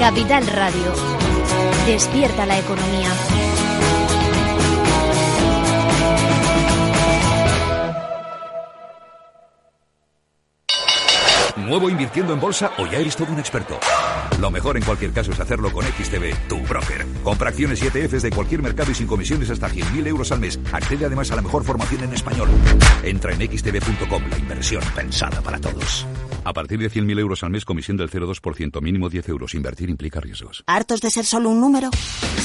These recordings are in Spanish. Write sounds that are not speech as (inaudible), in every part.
Capital Radio. Despierta la economía. ¿Nuevo invirtiendo en bolsa o ya eres todo un experto? Lo mejor en cualquier caso es hacerlo con XTB, tu broker. Compra acciones y ETFs de cualquier mercado y sin comisiones hasta 100.000 euros al mes. Accede además a la mejor formación en español. Entra en xtb.com, la inversión pensada para todos. A partir de 100.000 euros al mes, comisión del 0,2%, mínimo 10 euros. Invertir implica riesgos. ¿Hartos de ser solo un número?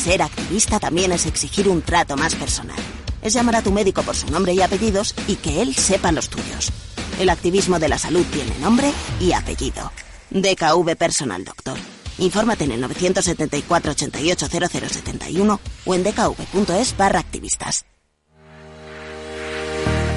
Ser activista también es exigir un trato más personal. Es llamar a tu médico por su nombre y apellidos y que él sepa los tuyos. El activismo de la salud tiene nombre y apellido. DKV Personal Doctor. Infórmate en el 974 88 0071 o en dkv.es barra activistas.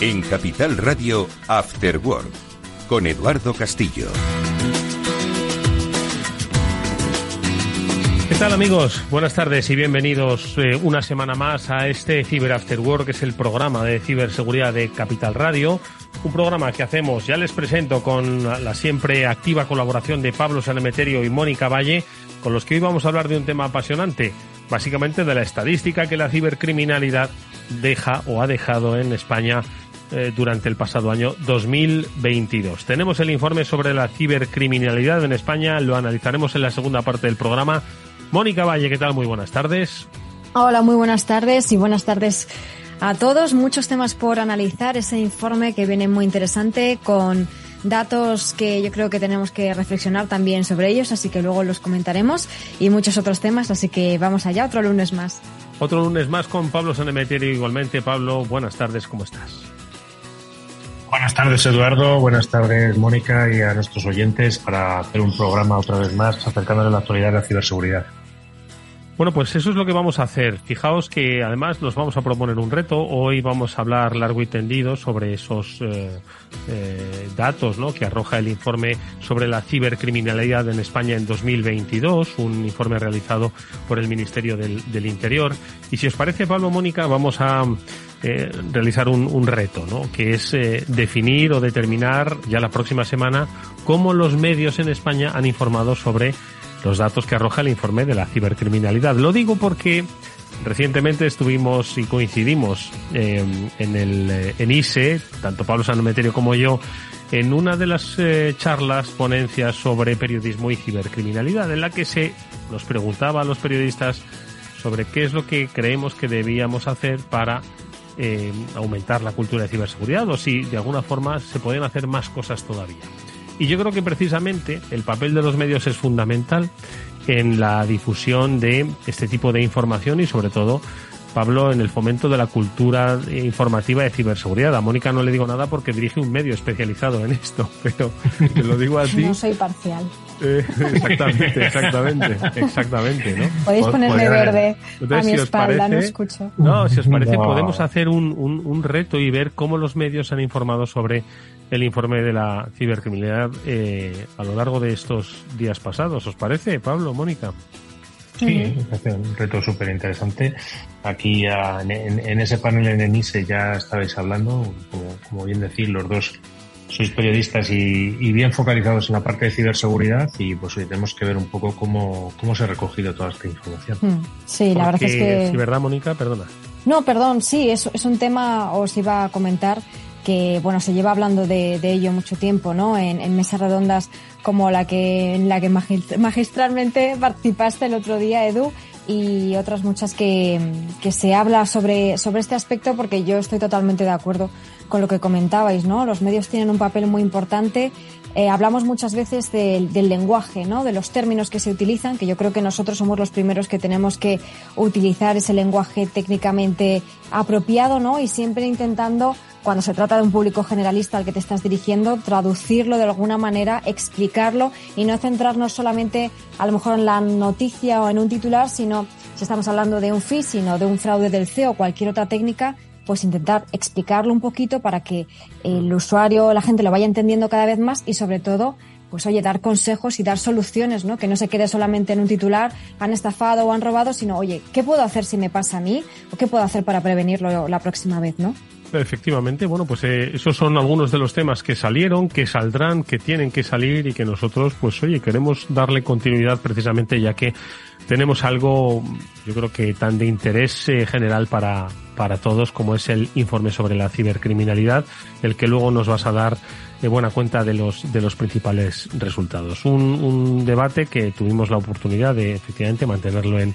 En Capital Radio, After Work, con Eduardo Castillo. ¿Qué tal amigos? Buenas tardes y bienvenidos eh, una semana más a este Cyber After Work, que es el programa de ciberseguridad de Capital Radio. Un programa que hacemos, ya les presento, con la siempre activa colaboración de Pablo Sanemeterio y Mónica Valle, con los que hoy vamos a hablar de un tema apasionante, básicamente de la estadística que la cibercriminalidad deja o ha dejado en España eh, durante el pasado año 2022. Tenemos el informe sobre la cibercriminalidad en España, lo analizaremos en la segunda parte del programa. Mónica Valle, ¿qué tal? Muy buenas tardes. Hola, muy buenas tardes y buenas tardes a todos. Muchos temas por analizar. Ese informe que viene muy interesante con datos que yo creo que tenemos que reflexionar también sobre ellos, así que luego los comentaremos y muchos otros temas, así que vamos allá, otro lunes más. Otro lunes más con Pablo Sanemeterio igualmente. Pablo, buenas tardes, ¿cómo estás? Buenas tardes, Eduardo. Buenas tardes, Mónica, y a nuestros oyentes para hacer un programa otra vez más acercándonos a la actualidad de la ciberseguridad. Bueno, pues eso es lo que vamos a hacer. Fijaos que además nos vamos a proponer un reto. Hoy vamos a hablar largo y tendido sobre esos eh, eh, datos ¿no? que arroja el informe sobre la cibercriminalidad en España en 2022, un informe realizado por el Ministerio del, del Interior. Y si os parece, Pablo Mónica, vamos a eh, realizar un, reto, ¿no? que es eh, definir o determinar ya la próxima semana cómo los medios en España han informado sobre los datos que arroja el informe de la cibercriminalidad. Lo digo porque recientemente estuvimos y coincidimos eh, en el en ISE, tanto Pablo Sanometerio como yo, en una de las charlas, ponencias sobre periodismo y cibercriminalidad, en la que se nos preguntaba a los periodistas sobre qué es lo que creemos que debíamos hacer para eh, aumentar la cultura de ciberseguridad o si de alguna forma se pueden hacer más cosas todavía. Y yo creo que precisamente el papel de los medios es fundamental en la difusión de este tipo de información y sobre todo Pablo en el fomento de la cultura informativa de ciberseguridad. A Mónica no le digo nada porque dirige un medio especializado en esto, (laughs) pero te lo digo a (laughs) ti. No soy parcial. Eh, exactamente, exactamente, exactamente, ¿no? Podéis ponerme verde Entonces, a mi si espalda, parece, no escucho. No, si os parece, no. podemos hacer un, un, un, reto y ver cómo los medios han informado sobre el informe de la cibercriminalidad eh, a lo largo de estos días pasados. ¿Os parece, Pablo, Mónica? Sí, es un reto súper interesante. Aquí a, en, en, ese panel en ENISE ya estabais hablando, como, como bien decir, los dos sois periodistas y, y, bien focalizados en la parte de ciberseguridad y pues hoy tenemos que ver un poco cómo, cómo se ha recogido toda esta información. Sí, la Porque, verdad es que... Sí, ¿verdad, Mónica? Perdona. No, perdón, sí, es, es un tema, os iba a comentar, que bueno se lleva hablando de, de ello mucho tiempo no en, en, mesas redondas como la que en la que magistralmente (laughs) participaste el otro día Edu y otras muchas que, que se habla sobre sobre este aspecto porque yo estoy totalmente de acuerdo con lo que comentabais no los medios tienen un papel muy importante eh, hablamos muchas veces del, del lenguaje, ¿no? De los términos que se utilizan, que yo creo que nosotros somos los primeros que tenemos que utilizar ese lenguaje técnicamente apropiado, ¿no? Y siempre intentando cuando se trata de un público generalista al que te estás dirigiendo, traducirlo de alguna manera, explicarlo y no centrarnos solamente a lo mejor en la noticia o en un titular, sino si estamos hablando de un phishing o de un fraude del CEO o cualquier otra técnica, pues intentar explicarlo un poquito para que el usuario, la gente lo vaya entendiendo cada vez más y sobre todo pues oye, dar consejos y dar soluciones, ¿no? Que no se quede solamente en un titular, han estafado o han robado, sino, oye, ¿qué puedo hacer si me pasa a mí? ¿O qué puedo hacer para prevenirlo la próxima vez, ¿no? Efectivamente, bueno, pues eh, esos son algunos de los temas que salieron, que saldrán, que tienen que salir y que nosotros, pues oye, queremos darle continuidad precisamente ya que tenemos algo, yo creo que tan de interés eh, general para, para todos como es el informe sobre la cibercriminalidad, el que luego nos vas a dar de buena cuenta de los, de los principales resultados. Un, un debate que tuvimos la oportunidad de efectivamente mantenerlo en,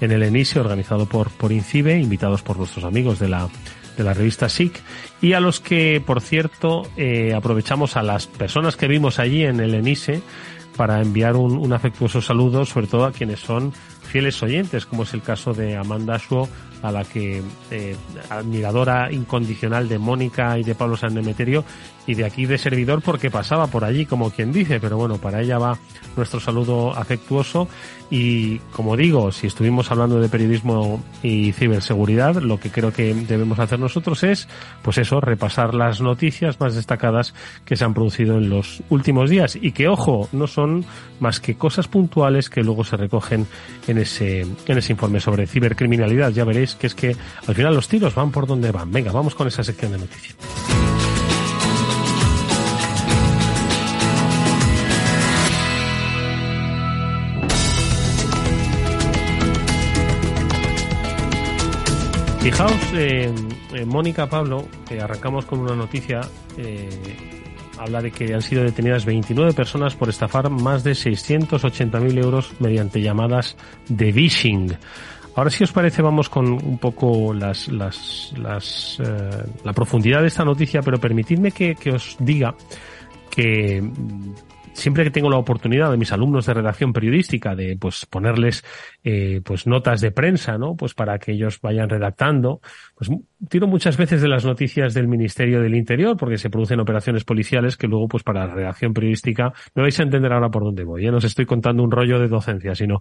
en el ENISE organizado por, por INCIBE, invitados por nuestros amigos de la de la revista SIC y a los que, por cierto, eh, aprovechamos a las personas que vimos allí en el ENISE para enviar un, un, afectuoso saludo, sobre todo a quienes son fieles oyentes, como es el caso de Amanda Shuo, a la que eh, admiradora incondicional de Mónica y de Pablo San Demeterio y de aquí de servidor porque pasaba por allí como quien dice, pero bueno, para ella va nuestro saludo afectuoso y como digo, si estuvimos hablando de periodismo y ciberseguridad, lo que creo que debemos hacer nosotros es, pues eso, repasar las noticias más destacadas que se han producido en los últimos días y que, ojo, no son más que cosas puntuales que luego se recogen en ese, en ese informe sobre cibercriminalidad. Ya veréis que es que al final los tiros van por donde van. Venga, vamos con esa sección de noticias. Fijaos, Mónica Pablo, arrancamos con una noticia, eh, habla de que han sido detenidas 29 personas por estafar más de 680.000 euros mediante llamadas de phishing. Ahora si os parece vamos con un poco las, las, las eh, la profundidad de esta noticia, pero permitidme que, que os diga que siempre que tengo la oportunidad de mis alumnos de redacción periodística de pues ponerles eh, pues notas de prensa, ¿no? Pues para que ellos vayan redactando, pues tiro muchas veces de las noticias del Ministerio del Interior porque se producen operaciones policiales que luego pues para la redacción periodística no vais a entender ahora por dónde voy, ¿eh? no os estoy contando un rollo de docencia, sino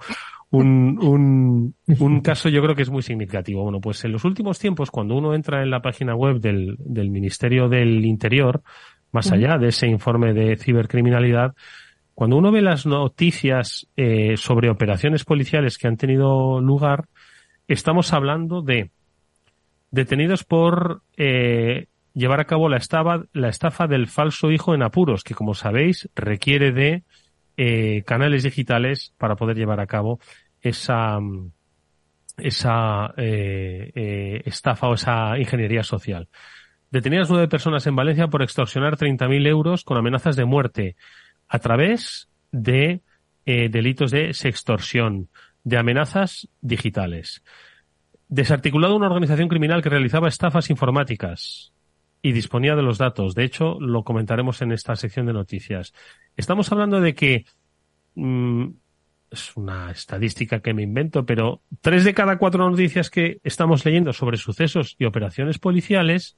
un, un, un caso yo creo que es muy significativo. Bueno, pues en los últimos tiempos cuando uno entra en la página web del, del Ministerio del Interior, más allá de ese informe de cibercriminalidad, cuando uno ve las noticias eh, sobre operaciones policiales que han tenido lugar, estamos hablando de detenidos por eh, llevar a cabo la estafa, la estafa del falso hijo en apuros, que como sabéis requiere de eh, canales digitales para poder llevar a cabo esa esa estafa o esa ingeniería social. Detenidas nueve personas en Valencia por extorsionar 30.000 euros con amenazas de muerte a través de eh, delitos de sextorsión, de amenazas digitales. Desarticulado una organización criminal que realizaba estafas informáticas y disponía de los datos. De hecho, lo comentaremos en esta sección de noticias. Estamos hablando de que mmm, es una estadística que me invento, pero tres de cada cuatro noticias que estamos leyendo sobre sucesos y operaciones policiales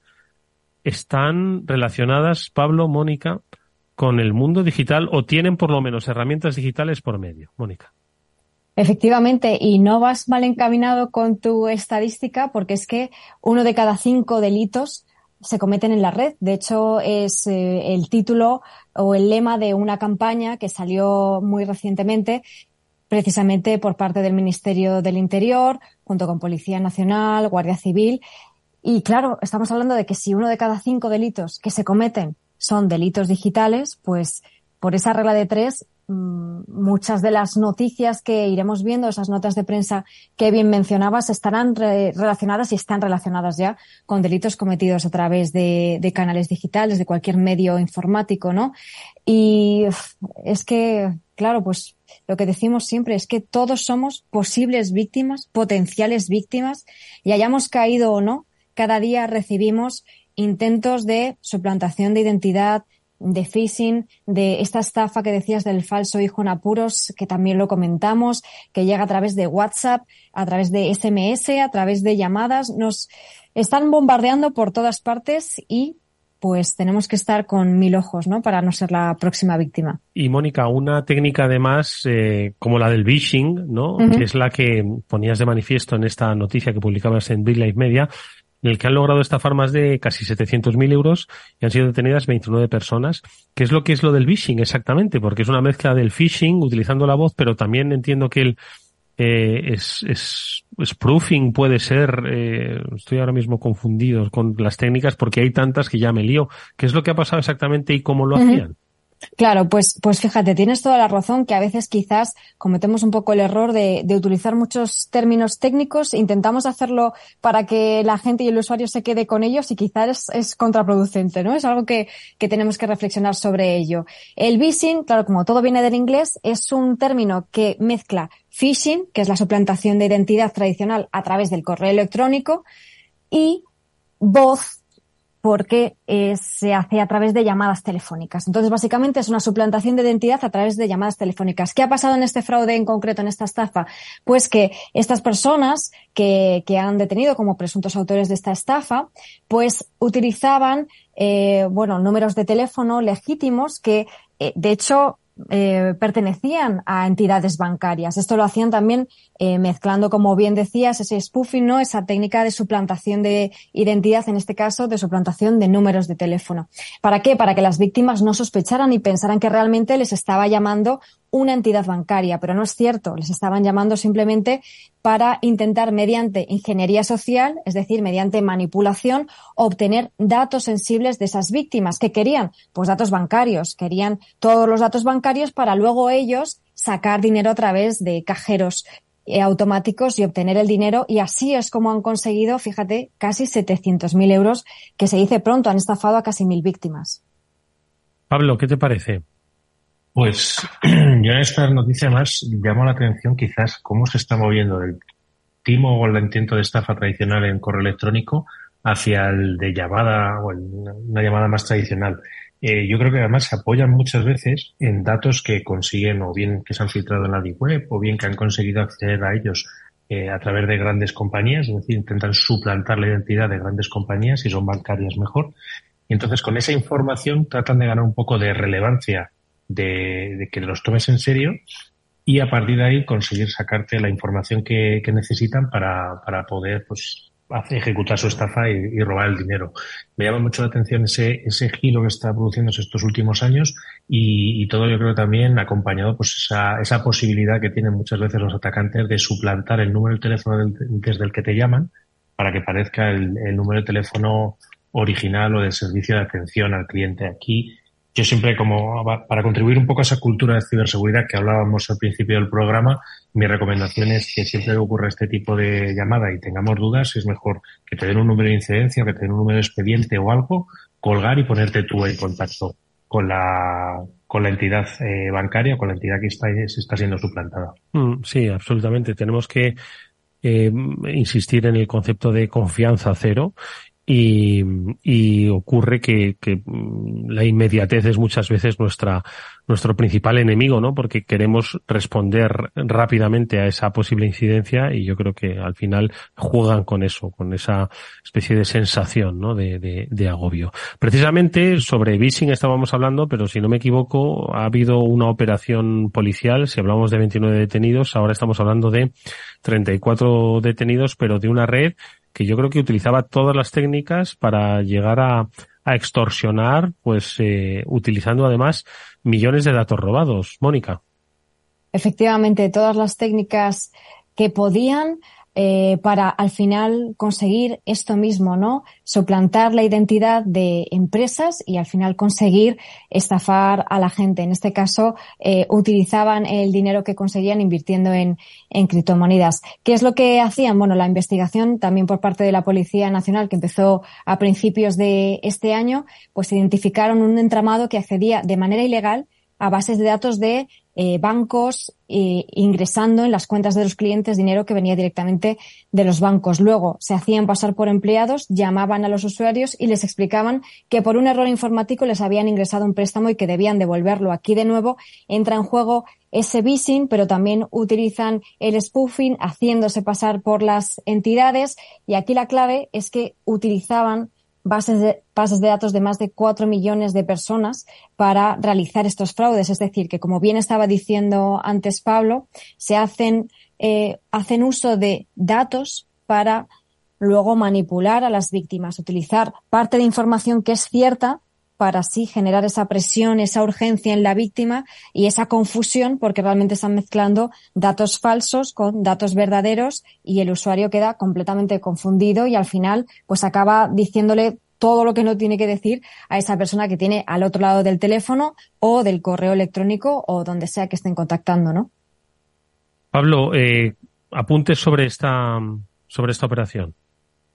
están relacionadas, Pablo, Mónica, con el mundo digital o tienen por lo menos herramientas digitales por medio. Mónica. Efectivamente, y no vas mal encaminado con tu estadística porque es que uno de cada cinco delitos se cometen en la red. De hecho, es eh, el título o el lema de una campaña que salió muy recientemente precisamente por parte del Ministerio del Interior, junto con Policía Nacional, Guardia Civil, y claro, estamos hablando de que si uno de cada cinco delitos que se cometen son delitos digitales, pues por esa regla de tres, mm, muchas de las noticias que iremos viendo, esas notas de prensa que bien mencionabas, estarán relacionadas y están relacionadas ya con delitos cometidos a través de, de, canales digitales, de cualquier medio informático, ¿no? Y es que, claro, pues lo que decimos siempre es que todos somos posibles víctimas, potenciales víctimas, y hayamos caído o no cada día recibimos intentos de suplantación de identidad, de phishing, de esta estafa que decías del falso hijo en apuros, que también lo comentamos, que llega a través de WhatsApp, a través de SMS, a través de llamadas. Nos están bombardeando por todas partes y pues tenemos que estar con mil ojos, ¿no? Para no ser la próxima víctima. Y Mónica, una técnica además eh, como la del phishing, ¿no? Que es la que ponías de manifiesto en esta noticia que publicabas en Big Life Media, en el que han logrado estafar más de casi 700.000 euros y han sido detenidas 29 personas. ¿Qué es lo que es lo del phishing exactamente? Porque es una mezcla del phishing utilizando la voz, pero también entiendo que el eh, es, es, spoofing puede ser, eh, estoy ahora mismo confundido con las técnicas porque hay tantas que ya me lío. ¿Qué es lo que ha pasado exactamente y cómo lo hacían? Claro, pues, pues fíjate, tienes toda la razón que a veces quizás cometemos un poco el error de, utilizar muchos términos técnicos, intentamos hacerlo para que la gente y el usuario se quede con ellos y quizás es, es contraproducente, ¿no? Es algo que, que, tenemos que reflexionar sobre ello. El phishing, claro, como todo viene del inglés, es un término que mezcla phishing, que es la suplantación de identidad tradicional a través del correo electrónico, y voz, porque eh, se hace a través de llamadas telefónicas. Entonces, básicamente es una suplantación de identidad a través de llamadas telefónicas. ¿Qué ha pasado en este fraude en concreto, en esta estafa? Pues que estas personas que, que han detenido como presuntos autores de esta estafa, pues utilizaban, eh, bueno, números de teléfono legítimos que, eh, de hecho, eh, pertenecían a entidades bancarias. Esto lo hacían también eh, mezclando, como bien decías, ese spoofing, ¿no? Esa técnica de suplantación de identidad, en este caso, de suplantación de números de teléfono. ¿Para qué? Para que las víctimas no sospecharan y pensaran que realmente les estaba llamando una entidad bancaria, pero no es cierto. Les estaban llamando simplemente para intentar, mediante ingeniería social, es decir, mediante manipulación, obtener datos sensibles de esas víctimas. que querían? Pues datos bancarios. Querían todos los datos bancarios para luego ellos sacar dinero a través de cajeros eh, automáticos y obtener el dinero y así es como han conseguido, fíjate, casi 700.000 euros, que se dice pronto, han estafado a casi mil víctimas. Pablo, ¿qué te parece? Pues (clears throat) yo en esta noticia más llamo la atención quizás cómo se está moviendo el timo o el intento de estafa tradicional en correo electrónico hacia el de llamada o una llamada más tradicional. Eh, yo creo que además se apoyan muchas veces en datos que consiguen o bien que se han filtrado en la deep web o bien que han conseguido acceder a ellos eh, a través de grandes compañías, es decir, intentan suplantar la identidad de grandes compañías y son bancarias mejor. Y entonces con esa información tratan de ganar un poco de relevancia de, que los tomes en serio y a partir de ahí conseguir sacarte la información que, necesitan para, para poder pues ejecutar su estafa y, robar el dinero. Me llama mucho la atención ese, ese giro que está produciéndose estos últimos años y, todo yo creo también acompañado pues esa, esa posibilidad que tienen muchas veces los atacantes de suplantar el número de teléfono desde el que te llaman para que parezca el, el número de teléfono original o del servicio de atención al cliente. Aquí yo siempre como para contribuir un poco a esa cultura de ciberseguridad que hablábamos al principio del programa, mi recomendación es que siempre que ocurra este tipo de llamada y tengamos dudas, es mejor que te den un número de incidencia, que te den un número de expediente o algo, colgar y ponerte tú en contacto con la con la entidad eh, bancaria, con la entidad que está, está siendo suplantada. Mm, sí, absolutamente. Tenemos que eh, insistir en el concepto de confianza cero y, y ocurre que, que, mm, la inmediatez es muchas veces nuestra, nuestro principal enemigo, ¿no? Porque queremos responder rápidamente a esa posible incidencia y yo creo que al final juegan con eso, con esa especie de sensación, ¿no? De, de, de agobio. Precisamente sobre Vissing estábamos hablando, pero si no me equivoco, ha habido una operación policial, si hablamos de 29 detenidos, ahora estamos hablando de 34 detenidos, pero de una red que yo creo que utilizaba todas las técnicas para llegar a, a extorsionar, pues eh, utilizando además millones de datos robados. Mónica. Efectivamente, todas las técnicas que podían eh, para al final conseguir esto mismo, ¿no? Suplantar la identidad de empresas y al final conseguir estafar a la gente. En este caso, eh, utilizaban el dinero que conseguían invirtiendo en, en criptomonedas. ¿Qué es lo que hacían? Bueno, la investigación también por parte de la Policía Nacional que empezó a principios de este año, pues identificaron un entramado que accedía de manera ilegal a bases de datos de eh, bancos eh, ingresando en las cuentas de los clientes dinero que venía directamente de los bancos. Luego se hacían pasar por empleados, llamaban a los usuarios y les explicaban que por un error informático les habían ingresado un préstamo y que debían devolverlo. Aquí de nuevo entra en juego ese vising, pero también utilizan el spoofing haciéndose pasar por las entidades y aquí la clave es que utilizaban bases de, bases de datos de más de cuatro millones de personas para realizar estos fraudes. Es decir, que como bien estaba diciendo antes Pablo, se hacen, eh, hacen uso de datos para luego manipular a las víctimas, utilizar parte de información que es cierta para así generar esa presión, esa urgencia en la víctima y esa confusión porque realmente están mezclando datos falsos con datos verdaderos y el usuario queda completamente confundido y al final pues acaba diciéndole todo lo que no tiene que decir a esa persona que tiene al otro lado del teléfono o del correo electrónico o donde sea que estén contactando, ¿no? Pablo, eh, apuntes sobre esta sobre esta operación.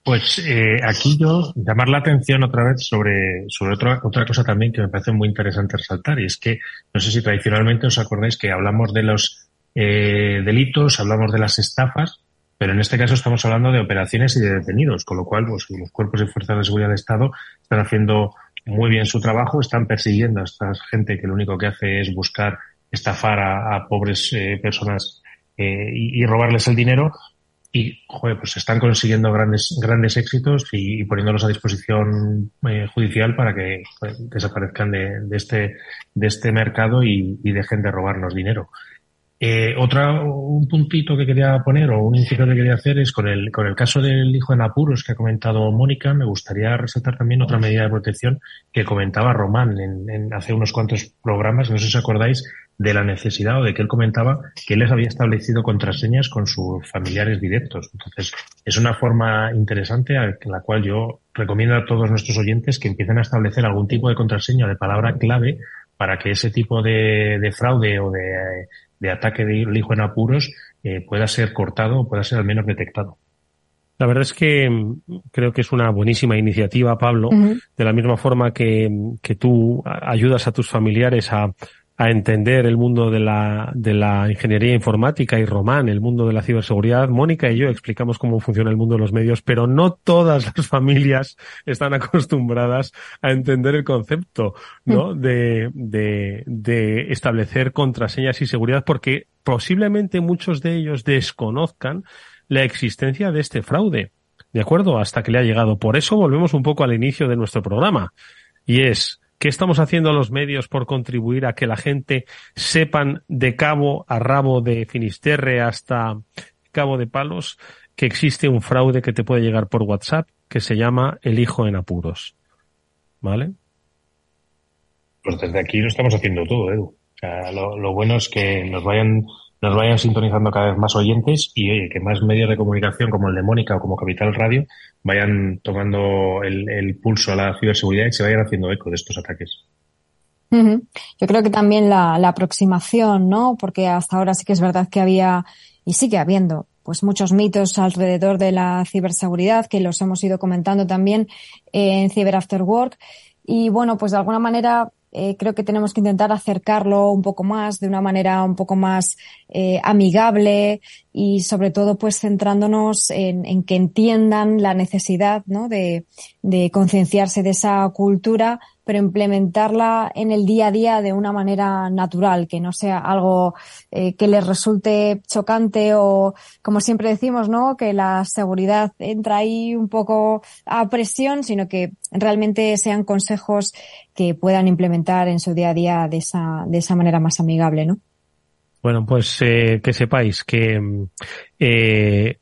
Pues eh, aquí yo llamar la atención otra vez sobre, sobre otra, otra cosa también que me parece muy interesante resaltar y es que no sé si tradicionalmente os acordáis que hablamos de los eh, delitos, hablamos de las estafas, pero en este caso estamos hablando de operaciones y de detenidos, con lo cual pues, los cuerpos y fuerzas de seguridad del Estado están haciendo muy bien su trabajo, están persiguiendo a esta gente que lo único que hace es buscar estafar a, pobres eh, personas eh, y, y, robarles el dinero, y joder, pues están consiguiendo grandes grandes éxitos y, poniéndolos a disposición eh, judicial para que desaparezcan de, de, este de este mercado y, y dejen de robarnos dinero. Eh, otra, un puntito que quería poner o un inciso que quería hacer es con el, con el caso del hijo en apuros que ha comentado Mónica, me gustaría resaltar también otra medida de protección que comentaba Román en, en hace unos cuantos programas, no sé si os acordáis, de la necesidad o de que él comentaba que él les había establecido contraseñas con sus familiares directos. Entonces, es una forma interesante en la cual yo recomiendo a todos nuestros oyentes que empiecen a establecer algún tipo de contraseña de palabra clave para que ese tipo de, de fraude o de, de, ataque de hijo en apuros eh, pueda ser cortado o pueda ser al menos detectado. La verdad es que mm, creo que es una buenísima iniciativa, Pablo, uh -huh. de la misma forma que, que tú ayudas a tus familiares a, a entender el mundo de la, de la ingeniería informática y Román, el mundo de la ciberseguridad. Mónica y yo explicamos cómo funciona el mundo de los medios, pero no todas las (laughs) familias están acostumbradas a entender el concepto, ¿no? De, de, de establecer contraseñas y seguridad porque posiblemente muchos de ellos desconozcan la existencia de este fraude. ¿De acuerdo? Hasta que le ha llegado. Por eso volvemos un poco al inicio de nuestro programa. Y es, ¿Qué estamos haciendo los medios por contribuir a que la gente sepan de cabo a rabo de Finisterre hasta Cabo de Palos que existe un fraude que te puede llegar por WhatsApp que se llama El hijo en apuros? ¿Vale? Pues desde aquí lo estamos haciendo todo, Edu. Lo bueno es que nos vayan nos vayan sintonizando cada vez más oyentes y oye, que más medios de comunicación como el de Mónica o como Capital Radio vayan tomando el, el pulso a la ciberseguridad y se vayan haciendo eco de estos ataques. Yo creo que también la, la aproximación, ¿no? Porque hasta ahora sí que es verdad que había y sigue habiendo pues muchos mitos alrededor de la ciberseguridad que los hemos ido comentando también en Cyber After Work y bueno, pues de alguna manera eh, creo que tenemos que intentar acercarlo un poco más, de una manera un poco más eh, amigable y sobre todo pues centrándonos en, en que entiendan la necesidad ¿no? de, de concienciarse de esa cultura pero implementarla en el día a día de una manera natural, que no sea algo eh, que les resulte chocante o, como siempre decimos, ¿no? Que la seguridad entra ahí un poco a presión, sino que realmente sean consejos que puedan implementar en su día a día de esa, de esa manera más amigable, ¿no? Bueno, pues eh, que sepáis que eh,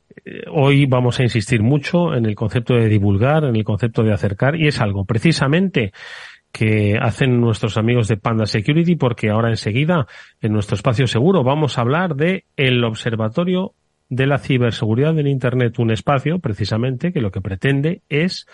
hoy vamos a insistir mucho en el concepto de divulgar, en el concepto de acercar, y es algo precisamente que hacen nuestros amigos de Panda Security porque ahora enseguida en nuestro espacio seguro vamos a hablar de el observatorio de la ciberseguridad en internet, un espacio precisamente que lo que pretende es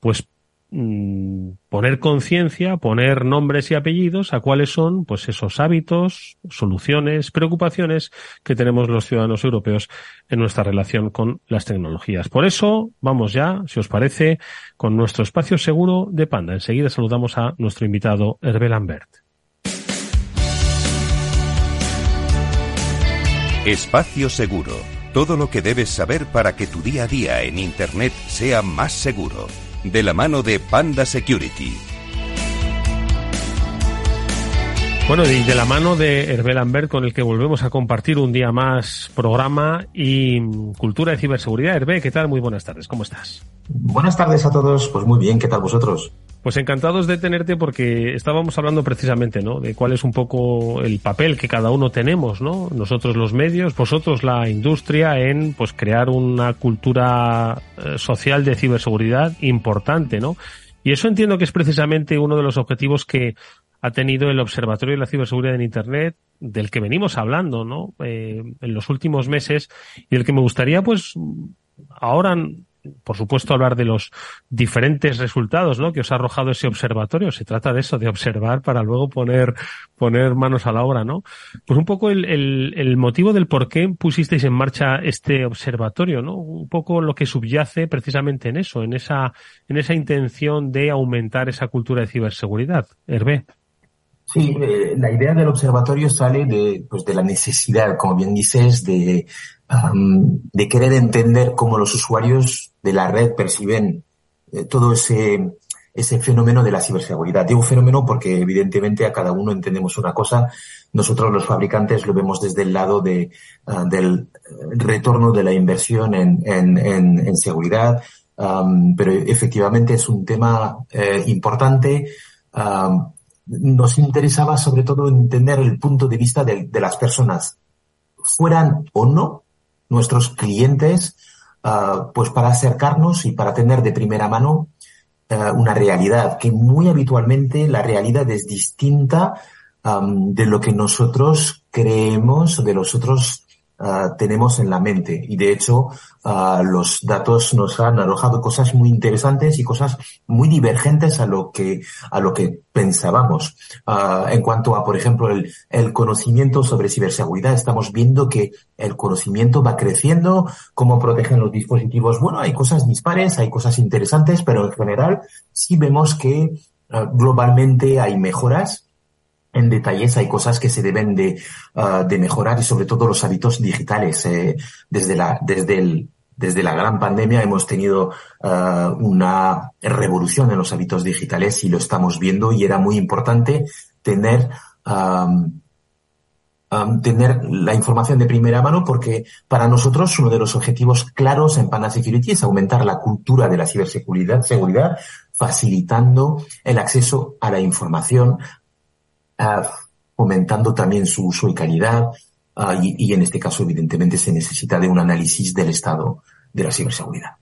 pues Mm, poner conciencia, poner nombres y apellidos a cuáles son pues esos hábitos, soluciones, preocupaciones que tenemos los ciudadanos europeos en nuestra relación con las tecnologías. Por eso vamos ya, si os parece, con nuestro espacio seguro de Panda. Enseguida saludamos a nuestro invitado Hervé Lambert. Espacio seguro. Todo lo que debes saber para que tu día a día en Internet sea más seguro de la mano de Panda Security. Bueno, y de la mano de Hervé Lambert, con el que volvemos a compartir un día más programa y cultura de ciberseguridad. Hervé, ¿qué tal? Muy buenas tardes, ¿cómo estás? Buenas tardes a todos, pues muy bien, ¿qué tal vosotros? Pues encantados de tenerte porque estábamos hablando precisamente, ¿no? De cuál es un poco el papel que cada uno tenemos, ¿no? Nosotros los medios, vosotros la industria en, pues, crear una cultura eh, social de ciberseguridad importante, ¿no? Y eso entiendo que es precisamente uno de los objetivos que ha tenido el Observatorio de la Ciberseguridad en Internet, del que venimos hablando, ¿no? Eh, en los últimos meses y el que me gustaría, pues, ahora por supuesto, hablar de los diferentes resultados ¿no? que os ha arrojado ese observatorio. Se trata de eso, de observar para luego poner, poner manos a la obra, ¿no? Pues un poco el, el, el motivo del por qué pusisteis en marcha este observatorio, ¿no? Un poco lo que subyace precisamente en eso, en esa, en esa intención de aumentar esa cultura de ciberseguridad. Hervé. Sí, eh, la idea del observatorio sale de, pues, de la necesidad, como bien dices, de, de querer entender cómo los usuarios de la red perciben eh, todo ese, ese fenómeno de la ciberseguridad. Digo fenómeno porque evidentemente a cada uno entendemos una cosa. Nosotros los fabricantes lo vemos desde el lado de, ah, del retorno de la inversión en, en, en, seguridad, pero efectivamente es un tema eh, importante nos interesaba sobre todo entender el punto de vista de, las personas, fueran o no nuestros clientes, ah, pues para acercarnos y para tener de primera mano ah, una realidad, que muy habitualmente la realidad es distinta de lo que nosotros creemos, de los otros Ah, tenemos en la mente. Y de hecho, uh, los datos nos han arrojado cosas muy interesantes y cosas muy divergentes a lo que, a lo que pensábamos. Uh, en cuanto a, por ejemplo, el, el, conocimiento sobre ciberseguridad, estamos viendo que el conocimiento va creciendo, cómo protegen los dispositivos. Bueno, hay cosas dispares, hay cosas interesantes, pero en general sí vemos que globalmente hay mejoras en detalles hay cosas que se deben de, uh, de mejorar y sobre todo los hábitos digitales. Eh, desde la, desde el, desde la gran pandemia hemos tenido uh, una revolución en los hábitos digitales y lo estamos viendo y era muy importante tener tener la información de primera mano porque para nosotros uno de los objetivos claros en Pana Security es aumentar la cultura de la ciberseguridad, seguridad, facilitando el acceso a la información fomentando también su uso y calidad. Ah, y, en este caso, evidentemente, se necesita de un análisis del estado de la ciberseguridad.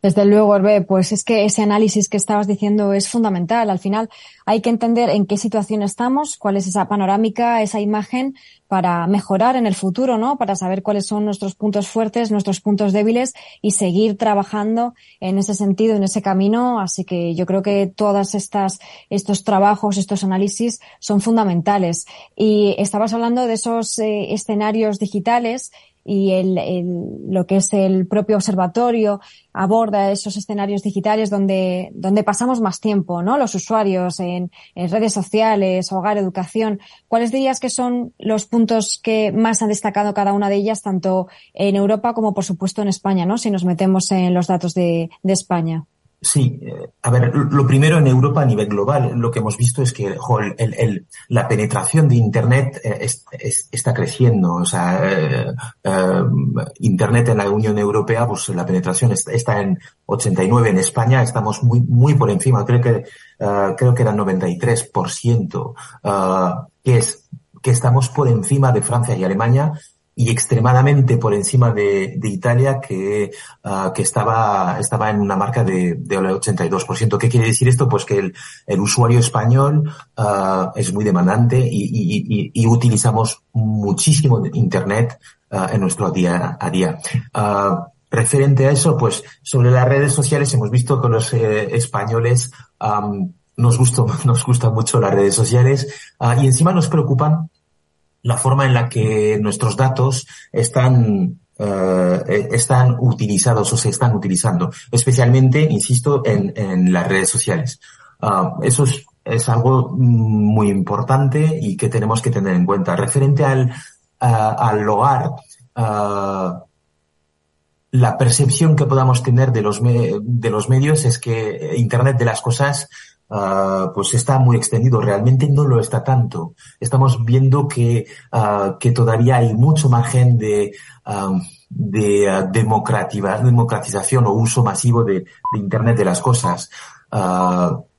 Desde luego, Hervé, pues es que ese análisis que estabas diciendo es fundamental. Al final hay que entender en qué situación estamos, cuál es esa panorámica, esa imagen para mejorar en el futuro, ¿no? Para saber cuáles son nuestros puntos fuertes, nuestros puntos débiles y seguir trabajando en ese sentido, en ese camino. Así que yo creo que todas estas, estos trabajos, estos análisis son fundamentales. Y estabas hablando de esos eh, escenarios digitales y el, el, lo que es el propio observatorio aborda esos escenarios digitales donde, donde pasamos más tiempo, ¿no? Los usuarios en, redes sociales, hogar, educación. ¿Cuáles dirías que son los puntos que más han destacado cada una de ellas, tanto en Europa como por supuesto en España, ¿no? Si nos metemos en los datos de, de España. Sí, eh, a ver, lo primero en Europa a nivel global, lo que hemos visto es que el, la penetración de Internet eh, está creciendo. O sea, eh, Internet en la Unión Europea, pues la penetración está, en 89. En España estamos muy, muy por encima. Creo que, creo que era 93%, que es que estamos por encima de Francia y Alemania y extremadamente por encima de, Italia que, uh, que estaba, estaba en una marca de, de 82%. ¿Qué quiere decir esto? Pues que el, el usuario español uh, es muy demandante y, utilizamos muchísimo Internet uh, en nuestro día a día. referente a eso, pues sobre las redes sociales hemos visto que los eh, españoles nos gusta, (laughs) nos gustan mucho las redes sociales y encima nos preocupan la forma en la que nuestros datos están eh, están utilizados o se están utilizando, especialmente, insisto, en, en las redes sociales. Uh, eso es, algo muy importante y que tenemos que tener en cuenta. Referente al, al logar la percepción que podamos tener de los, de los medios es que Internet de las cosas uh, pues está muy extendido. Realmente no lo está tanto. Estamos viendo que, uh, que todavía hay mucho margen de, um, de uh, democratización o uso masivo de, Internet de las cosas.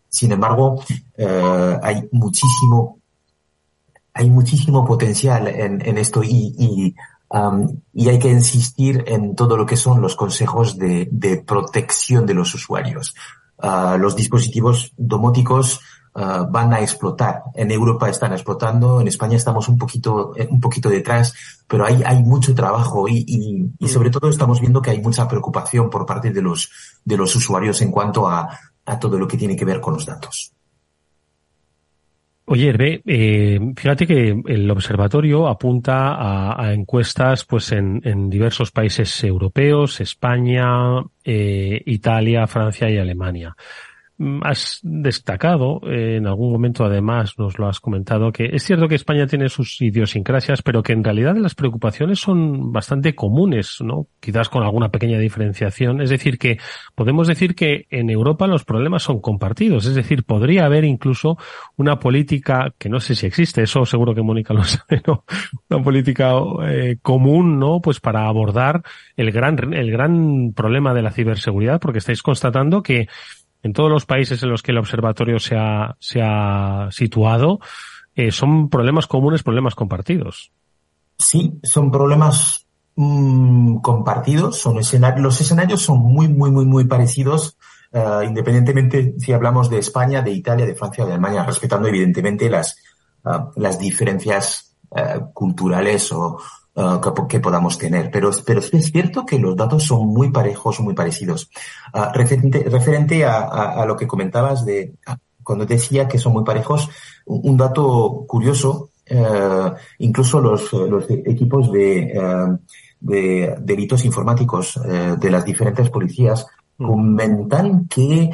sin embargo, hay muchísimo hay muchísimo potencial en, en esto y, y y hay que insistir en todo lo que son los consejos de, de protección de los usuarios. Uh, los dispositivos domóticos uh, van a explotar. En Europa están explotando, en España estamos un poquito, eh, un poquito detrás, pero hay, hay mucho trabajo y, y, y, sobre todo estamos viendo que hay mucha preocupación por parte de los, de los usuarios en cuanto a, a todo lo que tiene que ver con los datos. Oye, Hervé, eh, fíjate que el observatorio apunta a, encuestas pues en, en, diversos países europeos, España, eh, Italia, Francia y Alemania. Has destacado, eh, en algún momento además nos lo has comentado, que es cierto que España tiene sus idiosincrasias, pero que en realidad las preocupaciones son bastante comunes, ¿no? Quizás con alguna pequeña diferenciación. Es decir, que podemos decir que en Europa los problemas son compartidos. Es decir, podría haber incluso una política, que no sé si existe, eso seguro que Mónica lo (laughs) sabe, ¿no? Una política eh, común, ¿no? Pues para abordar el gran, el gran problema de la ciberseguridad, porque estáis constatando que en todos los países en los que el observatorio se ha, se ha situado, eh, son problemas comunes, problemas compartidos. Sí, son problemas mmm, compartidos, son escenarios, los escenarios son muy, muy, muy, muy parecidos, uh, independientemente si hablamos de España, de Italia, de Francia, de Alemania, respetando evidentemente las, uh, las diferencias uh, culturales o, uh, que, que, podamos tener. Pero, pero es cierto que los datos son muy parejos, muy parecidos. Uh, referente, referente a, a, a, lo que comentabas de cuando decía que son muy parejos, un, un dato curioso, uh, incluso los, los equipos de, de delitos informáticos de las diferentes policías mm. comentan que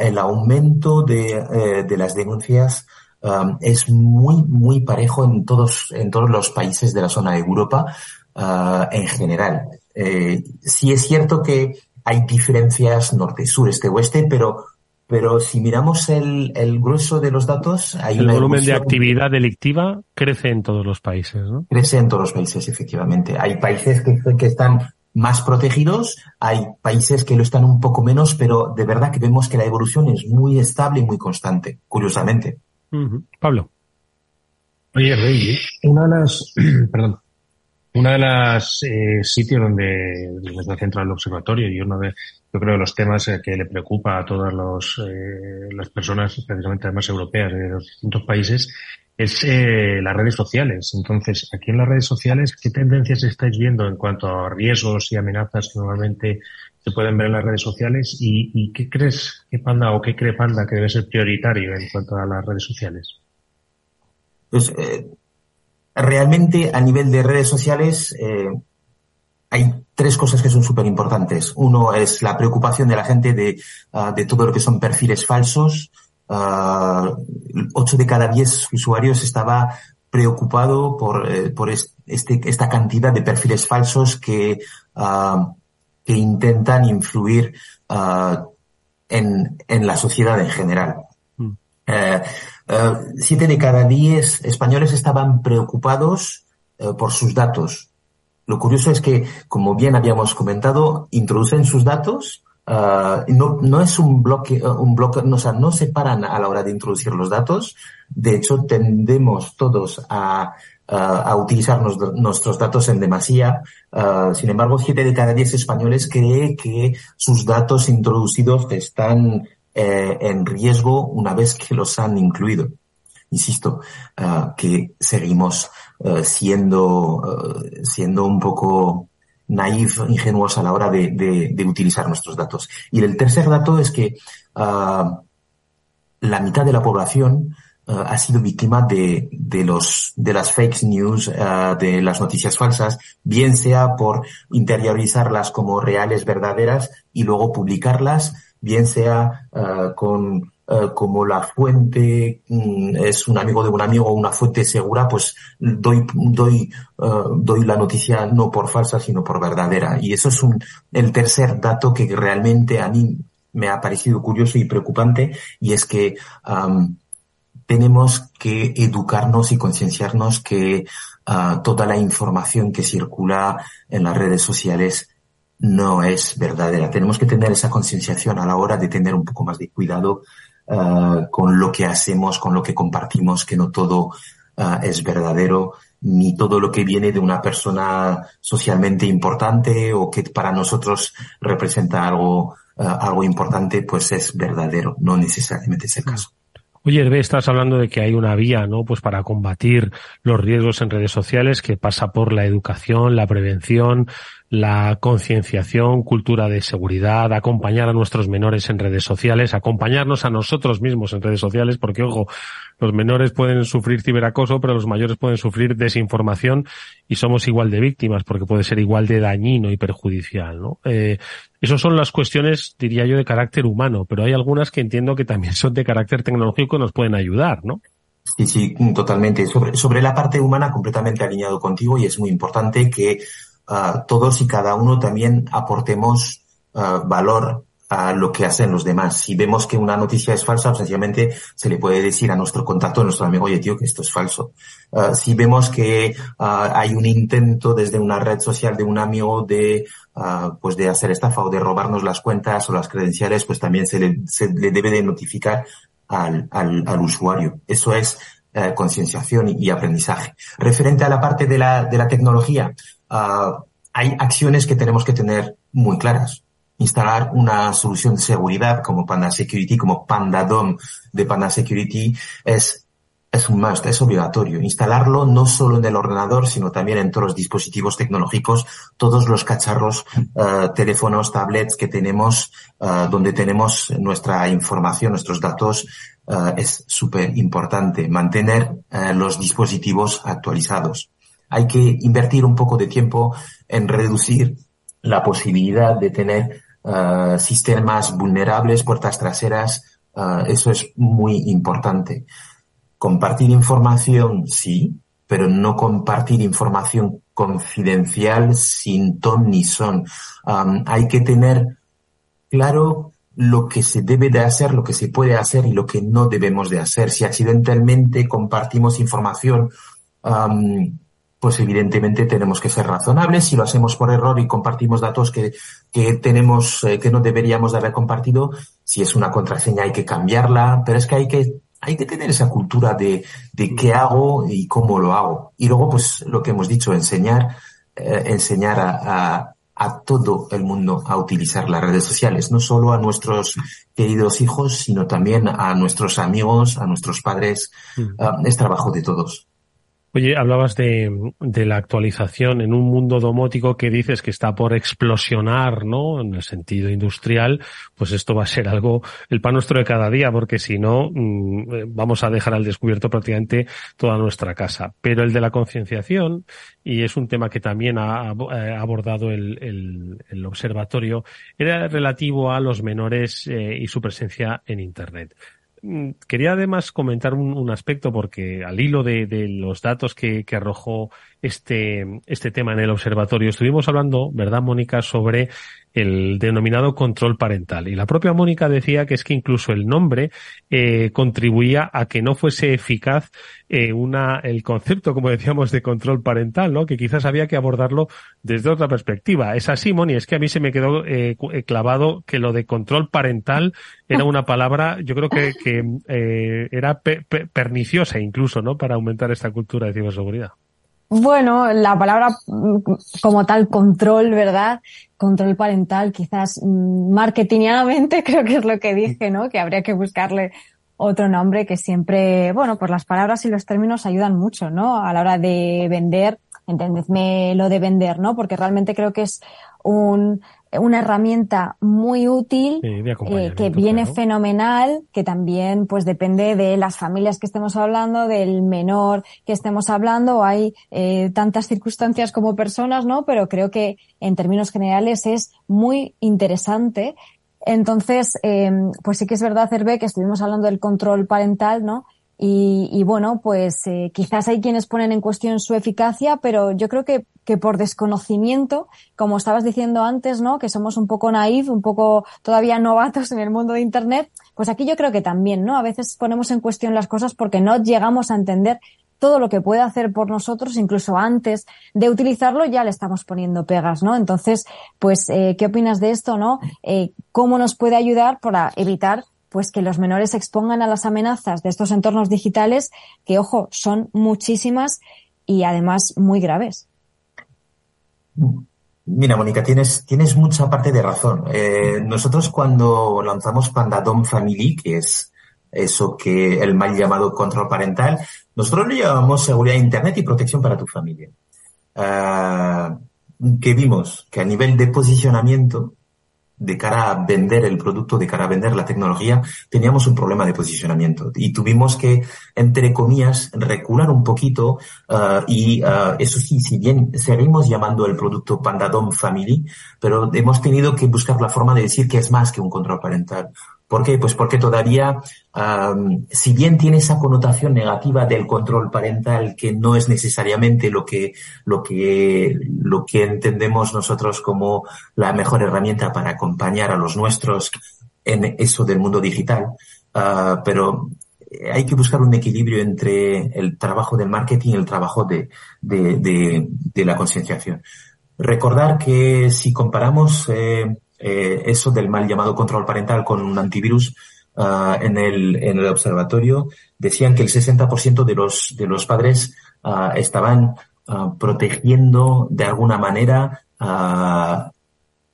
el aumento de, de las denuncias um, es muy, muy parejo en todos, en todos los países de la zona de Europa uh, en general. Eh, sí es cierto que hay diferencias norte, sur, este, oeste, pero pero si miramos el, el grueso de los datos, hay el volumen de actividad delictiva crece en todos los países, ¿no? Crece en todos los países, efectivamente. Hay países que, que están más protegidos, hay países que lo están un poco menos, pero de verdad que vemos que la evolución es muy estable y muy constante, curiosamente. Pablo. Oye, Rey, una de las, (clears throat) perdón, una de las eh, sitios donde, donde se centra el observatorio y uno de, yo creo, de los temas que le preocupa a todas los, eh, las personas, precisamente además europeas de los distintos países, es eh, las redes sociales. Entonces, aquí en las redes sociales, ¿qué tendencias estáis viendo en cuanto a riesgos y amenazas que normalmente se pueden ver en las redes sociales y, y qué crees que Panda o qué cree Panda que debe ser prioritario en cuanto a las redes sociales? Pues eh, realmente a nivel de redes sociales eh, hay tres cosas que son súper importantes. Uno es la preocupación de la gente de, uh, de todo lo que son perfiles falsos. Uh, ocho de cada diez usuarios estaba preocupado por, eh, por este, esta cantidad de perfiles falsos que uh, que intentan influir uh, en, en, la sociedad en general. Mm. Uh, uh, siete de cada diez españoles estaban preocupados por sus datos. Lo curioso es que, como bien habíamos comentado, introducen sus datos, no, no es un bloque, un bloque, no, o sea, no se paran a la hora de introducir los datos. De hecho, tendemos todos a a utilizar nuestros datos en demasía. Uh, sin embargo, siete de cada diez españoles cree que sus datos introducidos están eh, en riesgo una vez que los han incluido. Insisto, uh, que seguimos uh, siendo, siendo un poco naif, ingenuos a la hora de, de, de, utilizar nuestros datos. Y el tercer dato es que la mitad de la población uh, ha sido víctima de, de, los, de las fake news, uh, de las noticias falsas, bien sea por interiorizarlas como reales, verdaderas y luego publicarlas, bien sea uh, con eh, como la fuente mm, es un amigo de un amigo o una fuente segura, pues doy, doy, eh, doy la noticia no por falsa, sino por verdadera. Y eso es un, el tercer dato que realmente a mí me ha parecido curioso y preocupante, y es que tenemos que educarnos y concienciarnos que ah, toda la información que circula en las redes sociales no es verdadera. Tenemos que tener esa concienciación a la hora de tener un poco más de cuidado ah, con lo que hacemos, con lo que compartimos, que no todo ah, es verdadero, ni todo lo que viene de una persona socialmente importante o que para nosotros representa algo, algo importante, pues es verdadero. No necesariamente es el caso. Oye, Hervé, estás hablando de que hay una vía, ¿no? Pues para combatir los riesgos en redes sociales que pasa por la educación, la prevención, la concienciación, cultura de seguridad, acompañar a nuestros menores en redes sociales, acompañarnos a nosotros mismos en redes sociales, porque ojo, los menores pueden sufrir ciberacoso, pero los mayores pueden sufrir desinformación y somos igual de víctimas, porque puede ser igual de dañino y perjudicial, ¿no? Eh, esas son las cuestiones, diría yo, de carácter humano, pero hay algunas que entiendo que también son de carácter tecnológico y nos pueden ayudar, ¿no? Sí, sí, totalmente. Sobre, sobre la parte humana, completamente alineado contigo y es muy importante que uh, todos y cada uno también aportemos uh, valor a lo que hacen los demás. Si vemos que una noticia es falsa, pues sencillamente se le puede decir a nuestro contacto, a nuestro amigo, oye tío, que esto es falso. Uh, si vemos que hay un intento desde una red social de un amigo de pues de hacer estafa o de robarnos las cuentas o las credenciales, pues también se le, se le debe de notificar al, al, al usuario. Eso es concienciación y, y, aprendizaje. Referente a la parte de la, de la tecnología, uh, hay acciones que tenemos que tener muy claras. Instalar una solución de seguridad como Panda Security, como Panda DOM de Panda Security es, es un must, es obligatorio. Instalarlo no solo en el ordenador, sino también en todos los dispositivos tecnológicos, todos los cacharros, uh, teléfonos, tablets que tenemos, uh, donde tenemos nuestra información, nuestros datos, uh, es súper importante. Mantener los dispositivos actualizados hay que invertir un poco de tiempo en reducir la posibilidad de tener uh, sistemas vulnerables, puertas traseras. Uh, eso es muy importante. Compartir información, sí, pero no compartir información confidencial sin ton ni son. Hay que tener claro lo que se debe de hacer, lo que se puede hacer y lo que no debemos de hacer. Si accidentalmente compartimos información pues evidentemente tenemos que ser razonables. Si lo hacemos por error y compartimos datos que, que tenemos, eh, que no deberíamos de haber compartido, si es una contraseña hay que cambiarla, pero es que hay que, hay que tener esa cultura de, de qué hago y cómo lo hago. Y luego, pues lo que hemos dicho, enseñar, eh, enseñar a, a, a, todo el mundo a utilizar las redes sociales, no solo a nuestros queridos hijos, sino también a nuestros amigos, a nuestros padres. Uh, es trabajo de todos. Oye, hablabas de, de, la actualización en un mundo domótico que dices que está por explosionar, ¿no? En el sentido industrial, pues esto va a ser algo, el pan nuestro de cada día, porque si no, mmm, vamos a dejar al descubierto prácticamente toda nuestra casa. Pero el de la concienciación, y es un tema que también ha, ha abordado el, el, el, observatorio, era relativo a los menores eh, y su presencia en Internet. Mm, quería además comentar un, aspecto porque al hilo de, de los datos que, que, arrojó este, este tema en el observatorio, estuvimos hablando, ¿verdad, Mónica?, sobre el denominado control parental. Y la propia Mónica decía que es que incluso el nombre eh, contribuía a que no fuese eficaz eh, una, el concepto, como decíamos, de control parental, ¿no? Que quizás había que abordarlo desde otra perspectiva. Es así, Moni, es que a mí se me quedó eh, eh clavado que lo de control parental era una palabra, yo creo que, que eh, era pe pe perniciosa incluso, ¿no? Para aumentar esta cultura de ciberseguridad. Bueno, la palabra mm, como tal control, ¿verdad? Control parental, quizás mm, marketingianamente (laughs) creo que es lo que dije, ¿no? Que habría que buscarle otro nombre que siempre, bueno, pues las palabras y los términos ayudan mucho, ¿no? A la hora de vender, entendedme lo de vender, ¿no? Porque realmente creo que es un, una herramienta muy útil sí, eh, que viene claro. fenomenal, que también pues depende de las familias que estemos hablando, del menor que estemos hablando, hay eh, tantas circunstancias como personas, ¿no? Pero creo que en términos generales es muy interesante Entonces, em, pues sí que es verdad, Hervé, que estuvimos hablando del control parental, ¿no? Y, bueno, pues eh, quizás hay quienes ponen en cuestión su eficacia, pero yo creo que, que por desconocimiento, como estabas diciendo antes, ¿no? Que somos un poco naif, un poco todavía novatos en el mundo de Internet, pues aquí yo creo que también, ¿no? A veces ponemos en cuestión las cosas porque no llegamos a entender todo lo que puede hacer por nosotros, incluso antes de utilizarlo, ya le estamos poniendo pegas, ¿no? Entonces, pues, eh, ¿qué opinas de esto, no? Eh, ¿Cómo nos puede ayudar para evitar pues que los menores se expongan a las amenazas de estos entornos digitales que, ojo, son muchísimas y además muy graves. Mira, Mónica, tienes, tienes mucha parte de razón. Eh, nosotros cuando lanzamos Pandadom Family, que es eso que el mal llamado control parental, nosotros lo llamamos seguridad de Internet y protección para tu familia. Uh, que vimos que a nivel de posicionamiento, de cara a vender el producto, de cara a vender la tecnología, teníamos un problema de posicionamiento y tuvimos que, entre comillas, recular un poquito uh, y uh, eso sí, si bien seguimos llamando el producto Pandadom Family, pero hemos tenido que buscar la forma de decir que es más que un control parental. ¿Por qué? Pues porque todavía, si bien tiene esa connotación negativa del control parental, que no es necesariamente lo que, lo que, lo que entendemos nosotros como la mejor herramienta para acompañar a los nuestros en eso del mundo digital, uh, pero hay que buscar un equilibrio entre el trabajo del marketing y el trabajo de, de, de, de la concienciación. Recordar que si comparamos eh, eh, eso del mal llamado control parental con un antivirus uh, en, el, en el observatorio, decían que el 60% de los, de los padres uh, estaban uh, protegiendo de alguna manera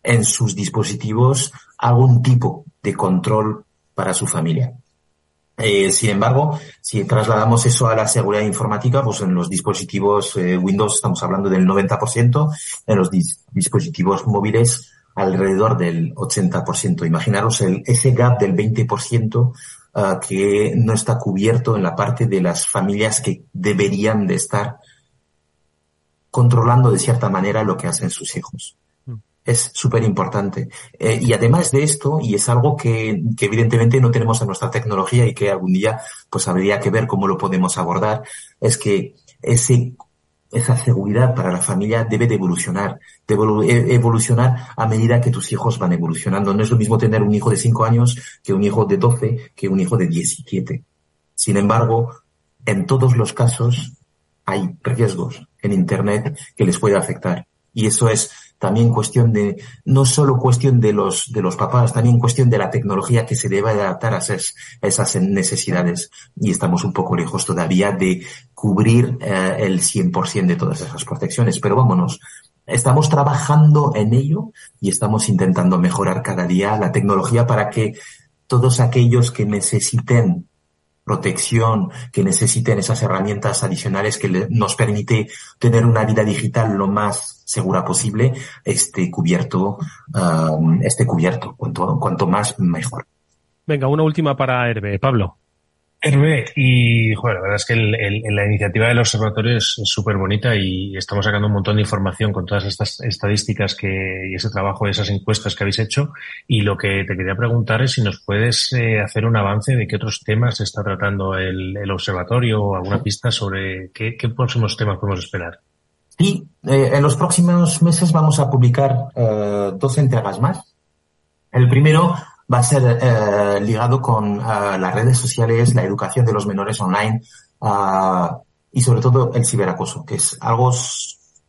en sus dispositivos algún tipo de control para su familia. Eh, sin embargo, si trasladamos eso a la seguridad informática, pues en los dispositivos eh, Windows estamos hablando del 90%, en los dis dispositivos móviles alrededor del 80%. Imaginaros el, ese gap del 20% uh, ah, que no está cubierto en la parte de las familias que deberían de estar controlando de cierta manera lo que hacen sus hijos. Mm. Es súper importante. Eh, y además de esto, y es algo que, que, evidentemente no tenemos en nuestra tecnología y que algún día pues habría que ver cómo lo podemos abordar, es que ese esa seguridad para la familia debe de evolucionar, debe evolucionar a medida que tus hijos van evolucionando. No es lo mismo tener un hijo de 5 años que un hijo de 12, que un hijo de 17. Sin embargo, en todos los casos hay riesgos en Internet que les puede afectar. Y eso es también cuestión de, no solo cuestión de los, de los papás, también cuestión de la tecnología que se debe adaptar a esas, a esas necesidades. Y estamos un poco lejos todavía de cubrir eh, el 100% de todas esas protecciones. Pero vámonos, estamos trabajando en ello y estamos intentando mejorar cada día la tecnología para que todos aquellos que necesiten protección, que necesiten esas herramientas adicionales que nos permite tener una vida digital lo más segura posible, esté cubierto, um, esté cubierto. Cuanto, cuanto más, mejor. Venga, una última para Herbe. Pablo. Hervé, y joder, la verdad es que el, el, la iniciativa del observatorio es súper bonita y estamos sacando un montón de información con todas estas estadísticas que, y ese trabajo y esas encuestas que habéis hecho. Y lo que te quería preguntar es si nos puedes eh, hacer un avance de qué otros temas está tratando el, el observatorio o alguna pista sobre qué, qué, próximos temas podemos esperar. Sí, eh, en los próximos meses vamos a publicar eh, dos entregas más. El primero va a ser eh, ligado con uh, las redes sociales, la educación de los menores online uh, y sobre todo el ciberacoso, que es algo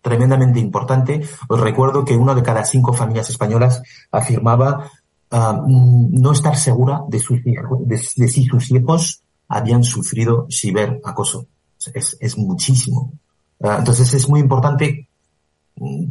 tremendamente importante. Os recuerdo que una de cada cinco familias españolas afirmaba uh, no estar segura de, sus de, de, si sus hijos habían sufrido ciberacoso. Es, es muchísimo. entonces es muy importante mm,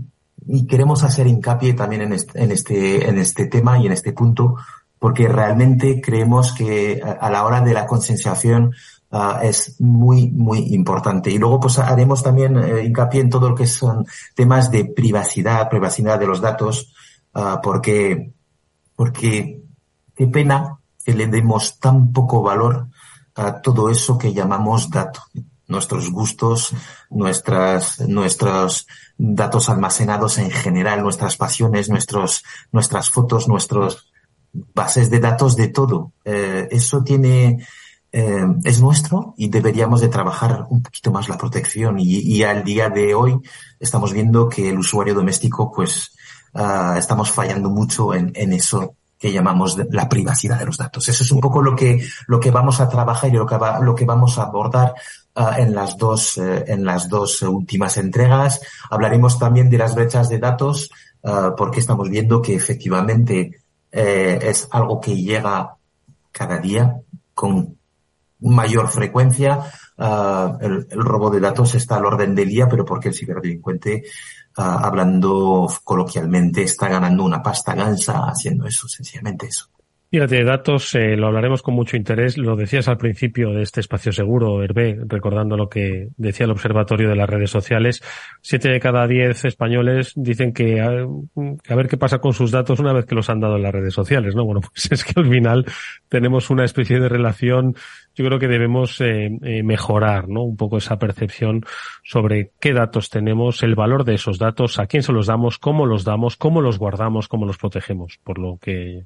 y queremos hacer hincapié también en este, en este, en este tema y en este punto porque realmente creemos que a la hora de la concienciación uh, es muy, muy importante. Y luego pues haremos también eh, hincapié en todo lo que son temas de privacidad, privacidad de los datos, uh, porque, porque qué pena que le demos tan poco valor a todo eso que llamamos dato. Nuestros gustos, nuestras, nuestros datos almacenados en general, nuestras pasiones, nuestros, nuestras fotos, nuestros, bases de datos de todo. Eh, eso tiene, eh, es nuestro y deberíamos de trabajar un poquito más la protección y, al día de hoy estamos viendo que el usuario doméstico pues uh, estamos fallando mucho en, eso que llamamos la privacidad de los datos. Eso es un poco lo que, lo que vamos a trabajar y lo que, va, lo que vamos a abordar uh, en las dos, uh, en las dos últimas entregas. Hablaremos también de las brechas de datos, uh, porque estamos viendo que efectivamente eh, es algo que llega cada día con mayor frecuencia. El, el, robo de datos está al orden del día, pero porque el ciberdelincuente uh, hablando coloquialmente, está ganando una pasta gansa haciendo eso, sencillamente eso. Fíjate, datos, eh, lo hablaremos con mucho interés. Lo decías al principio de este espacio seguro, Hervé, recordando lo que decía el Observatorio de las Redes Sociales. Siete de cada diez españoles dicen que a, a, ver qué pasa con sus datos una vez que los han dado en las redes sociales, ¿no? Bueno, (laughs) pues es que al final tenemos una especie de relación yo creo que debemos eh, eh, mejorar ¿no? un poco esa percepción sobre qué datos tenemos, el valor de esos datos, a quién se los damos, cómo los damos, cómo los guardamos, cómo los protegemos, por lo que...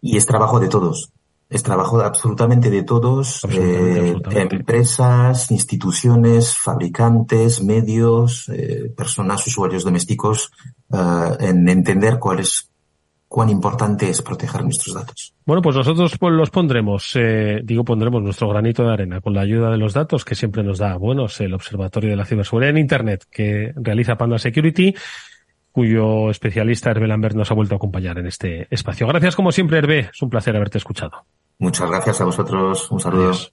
Y es trabajo de todos. Es trabajo de absolutamente de todos, absolutamente, eh, absolutamente. empresas, instituciones, fabricantes, medios, eh, personas, usuarios domésticos, uh, en entender cuál es cuán importante es proteger nuestros datos. Bueno, pues nosotros pues, los pondremos, eh, digo, pondremos nuestro granito de arena con la ayuda de los datos que siempre nos da, bueno, el Observatorio de la Ciberseguridad en Internet que realiza Panda Security, cuyo especialista Hervé Lambert nos ha vuelto a acompañar en este espacio. Gracias como siempre, Hervé. Es un placer haberte escuchado. Muchas gracias a vosotros. Un saludo. Adiós.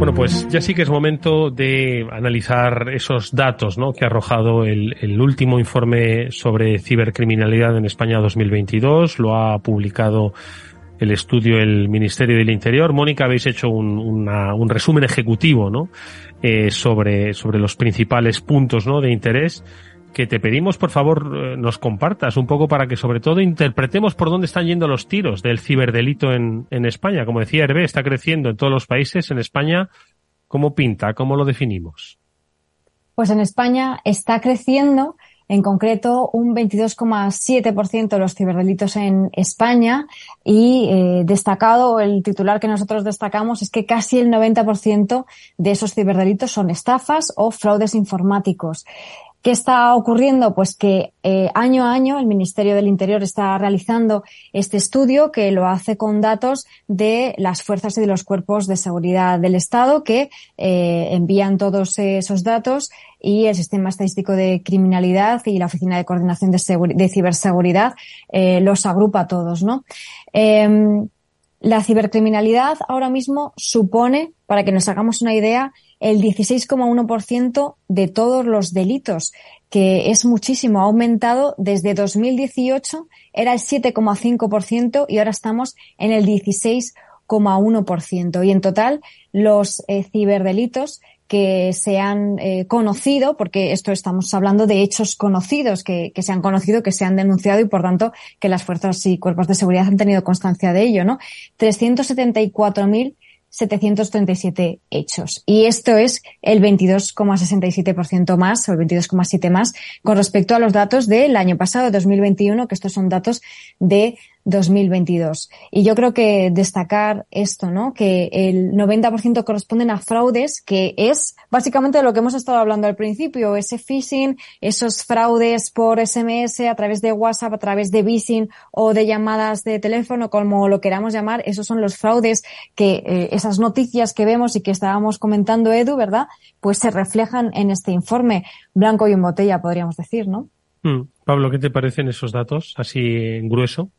Bueno, pues ya sí que es momento de analizar esos datos ¿no? que ha arrojado el, último informe sobre cibercriminalidad en España 2022. Lo ha publicado el estudio el Ministerio del Interior. Mónica, habéis hecho un, una, un resumen ejecutivo ¿no? Eh, sobre, sobre los principales puntos ¿no? de interés que te pedimos, por favor, eh, nos compartas un poco para que sobre todo interpretemos por dónde están yendo los tiros del ciberdelito en, en España. Como decía Hervé, está creciendo en todos los países. En España, ¿cómo pinta? ¿Cómo lo definimos? Pues en España está creciendo en concreto un 22,7% de los ciberdelitos en España y eh, destacado, el titular que nosotros destacamos es que casi el 90% de esos ciberdelitos son estafas o fraudes informáticos. ¿Qué está ocurriendo? Pues que eh, año a año el Ministerio del Interior está realizando este estudio que lo hace con datos de las fuerzas y de los cuerpos de seguridad del Estado que eh, envían todos esos datos y el Sistema Estadístico de Criminalidad y la Oficina de Coordinación de, Ciberseguridad eh, los agrupa todos, ¿no? La cibercriminalidad ahora mismo supone, para que nos hagamos una idea, el 16,1% de todos los delitos, que es muchísimo. Ha aumentado desde 2018, era el 7,5% y ahora estamos en el 16,1%. Y en total, los eh, ciberdelitos que se han eh, conocido, porque esto estamos hablando de hechos conocidos, que, se han conocido, que se han denunciado y por tanto que las fuerzas y cuerpos de seguridad han tenido constancia de ello, ¿no? 374.000 737 hechos. Y esto es el 22,67% más, o el 22,7 más, con respecto a los datos del año pasado, 2021, que estos son datos de 2022. Y yo creo que destacar esto, ¿no? Que el 90% corresponden a fraudes, que es básicamente lo que hemos estado hablando al principio, ese phishing, esos fraudes por SMS a través de WhatsApp, a través de Vising o de llamadas de teléfono, como lo queramos llamar, esos son los fraudes que eh, esas noticias que vemos y que estábamos comentando, Edu, ¿verdad? Pues se reflejan en este informe blanco y en botella, podríamos decir, ¿no? Mm. Pablo, ¿qué te parecen esos datos así en grueso?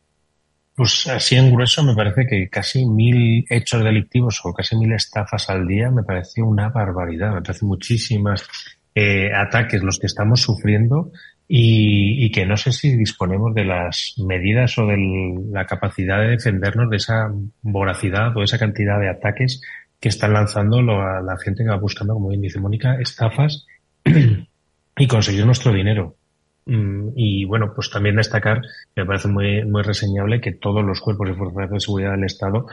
Pues así en grueso me parece que casi mil hechos delictivos o casi mil estafas al día me parece una barbaridad. Me parece muchísimas eh, ataques los que estamos sufriendo y, que no sé si disponemos de las medidas o de la capacidad de defendernos de esa voracidad o esa cantidad de ataques que están lanzando la, la gente que va buscando, como bien dice Mónica, estafas (clears throat) y conseguir nuestro dinero. Mm, y bueno, pues también destacar, me parece muy, muy reseñable que todos los cuerpos y fuerzas de seguridad del Estado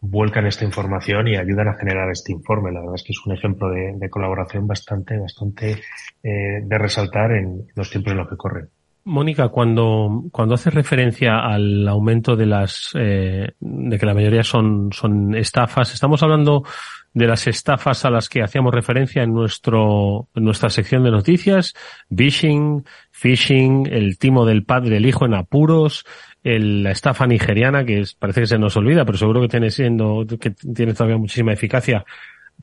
vuelcan esta información y ayudan a generar este informe. La verdad es que es un ejemplo de, colaboración bastante, bastante eh, de resaltar en los tiempos en los que corren. Mónica, cuando, cuando haces referencia al aumento de las, eh, de que la mayoría son, son estafas, estamos hablando de las estafas a las que hacíamos referencia en nuestro, en nuestra sección de noticias, phishing, phishing, el timo del padre, el hijo en apuros, el, la estafa nigeriana, que parece que se nos olvida, pero seguro que tiene siendo, que tiene todavía muchísima eficacia.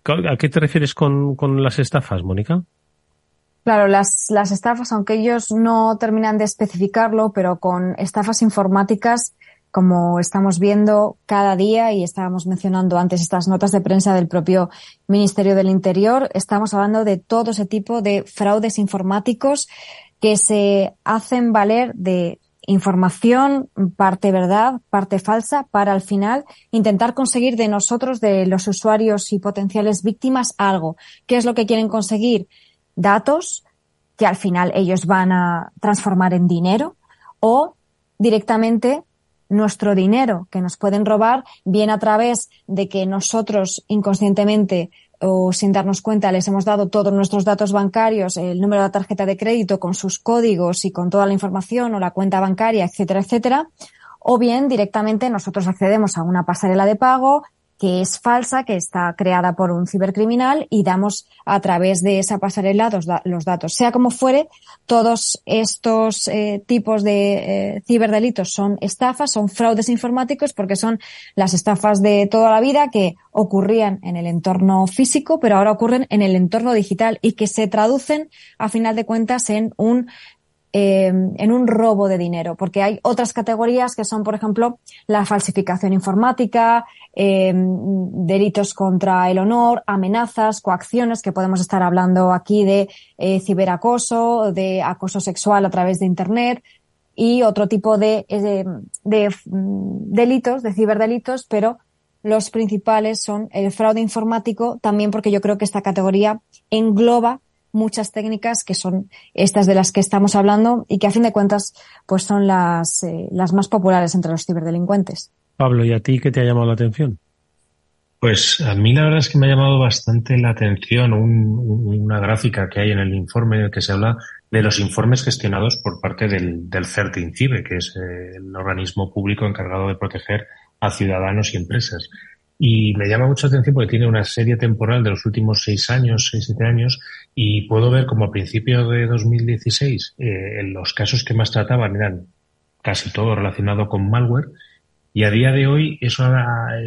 ¿A qué te refieres con, con las estafas, Mónica? Claro, las, las estafas, aunque ellos no terminan de especificarlo, pero con estafas informáticas como estamos viendo cada día y estábamos mencionando antes estas notas de prensa del propio Ministerio del Interior, estamos hablando de todo ese tipo de fraudes informáticos que se hacen valer de información, parte verdad, parte falsa, para al final intentar conseguir de nosotros, de los usuarios y potenciales víctimas, algo. ¿Qué es lo que quieren conseguir? Datos que al final ellos van a transformar en dinero o directamente nuestro dinero que nos pueden robar, bien a través de que nosotros inconscientemente o sin darnos cuenta les hemos dado todos nuestros datos bancarios, el número de la tarjeta de crédito con sus códigos y con toda la información o la cuenta bancaria, etcétera, etcétera. O bien directamente nosotros accedemos a una pasarela de pago, que es falsa, que está creada por un cibercriminal y damos a través de esa pasarela los, datos. Sea como fuere, todos estos eh, tipos de eh, ciberdelitos son estafas, son fraudes informáticos porque son las estafas de toda la vida que ocurrían en el entorno físico, pero ahora ocurren en el entorno digital y que se traducen, a final de cuentas, en un Em, en un robo de dinero, porque hay otras categorías que son, por ejemplo, la falsificación informática, em, delitos contra el honor, amenazas, coacciones, que podemos estar hablando aquí de eh, ciberacoso, de acoso sexual a través de Internet y otro tipo de, mm, delitos, de ciberdelitos, pero los principales son el fraude informático, también porque yo creo que esta categoría engloba muchas técnicas que son estas de las que estamos hablando y que a fin de cuentas pues son las, eh, las más populares entre los ciberdelincuentes. Pablo, ¿y a ti qué te ha llamado la atención? Pues a mí la verdad es que me ha llamado bastante la atención una gráfica que hay en el informe en el que se habla de los informes gestionados por parte del, del CERTINCIBE, que es eh, el organismo público encargado de proteger a ciudadanos y empresas. Y me llama mucha atención porque tiene una serie temporal de los últimos seis años, seis, siete años, y puedo ver como a principios de 2016 eh, los casos que más trataban eran casi todo relacionado con malware. Y a día de hoy eso